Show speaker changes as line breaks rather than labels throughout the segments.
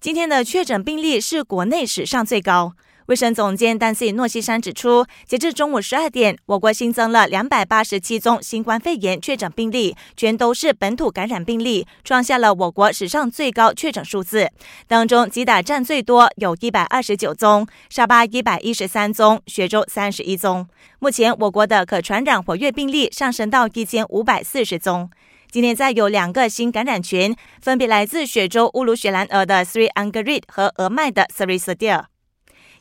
今天的确诊病例是国内史上最高。卫生总监丹西诺西山指出，截至中午十二点，我国新增了两百八十七宗新冠肺炎确诊病例，全都是本土感染病例，创下了我国史上最高确诊数字。当中，吉打占最多，有一百二十九宗；沙巴一百一十三宗；雪州三十一宗。目前，我国的可传染活跃病例上升到一千五百四十宗。今天再有两个新感染群，分别来自雪州乌鲁雪兰莪的 Three Angerid 和俄麦的 Sri Sadir。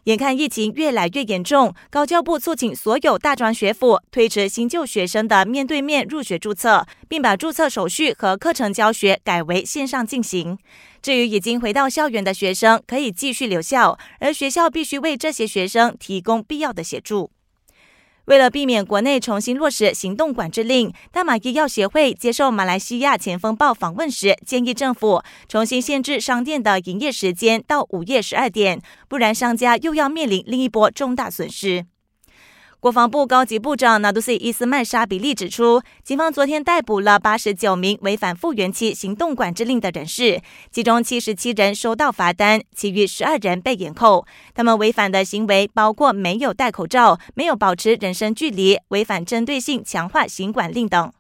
眼看疫情越来越严重，高教部促请所有大专学府推迟新旧学生的面对面入学注册，并把注册手续和课程教学改为线上进行。至于已经回到校园的学生，可以继续留校，而学校必须为这些学生提供必要的协助。为了避免国内重新落实行动管制令，大马医药协会接受马来西亚前锋报访问时，建议政府重新限制商店的营业时间到午夜十二点，不然商家又要面临另一波重大损失。国防部高级部长纳杜西伊斯曼沙比利指出，警方昨天逮捕了八十九名违反复原期行动管制令的人士，其中七十七人收到罚单，其余十二人被延扣。他们违反的行为包括没有戴口罩、没有保持人身距离、违反针对性强化行管令等。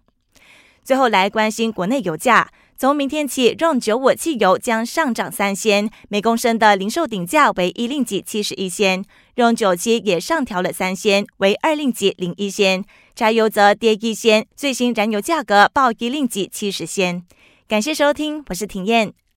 最后来关心国内油价。从明天起，让九五汽油将上涨三仙，每公升的零售顶价为一令吉七十一仙。让九七也上调了三仙，为二令吉零一仙。柴油则跌一仙，最新燃油价格报一令吉七十仙。感谢收听，我是庭燕。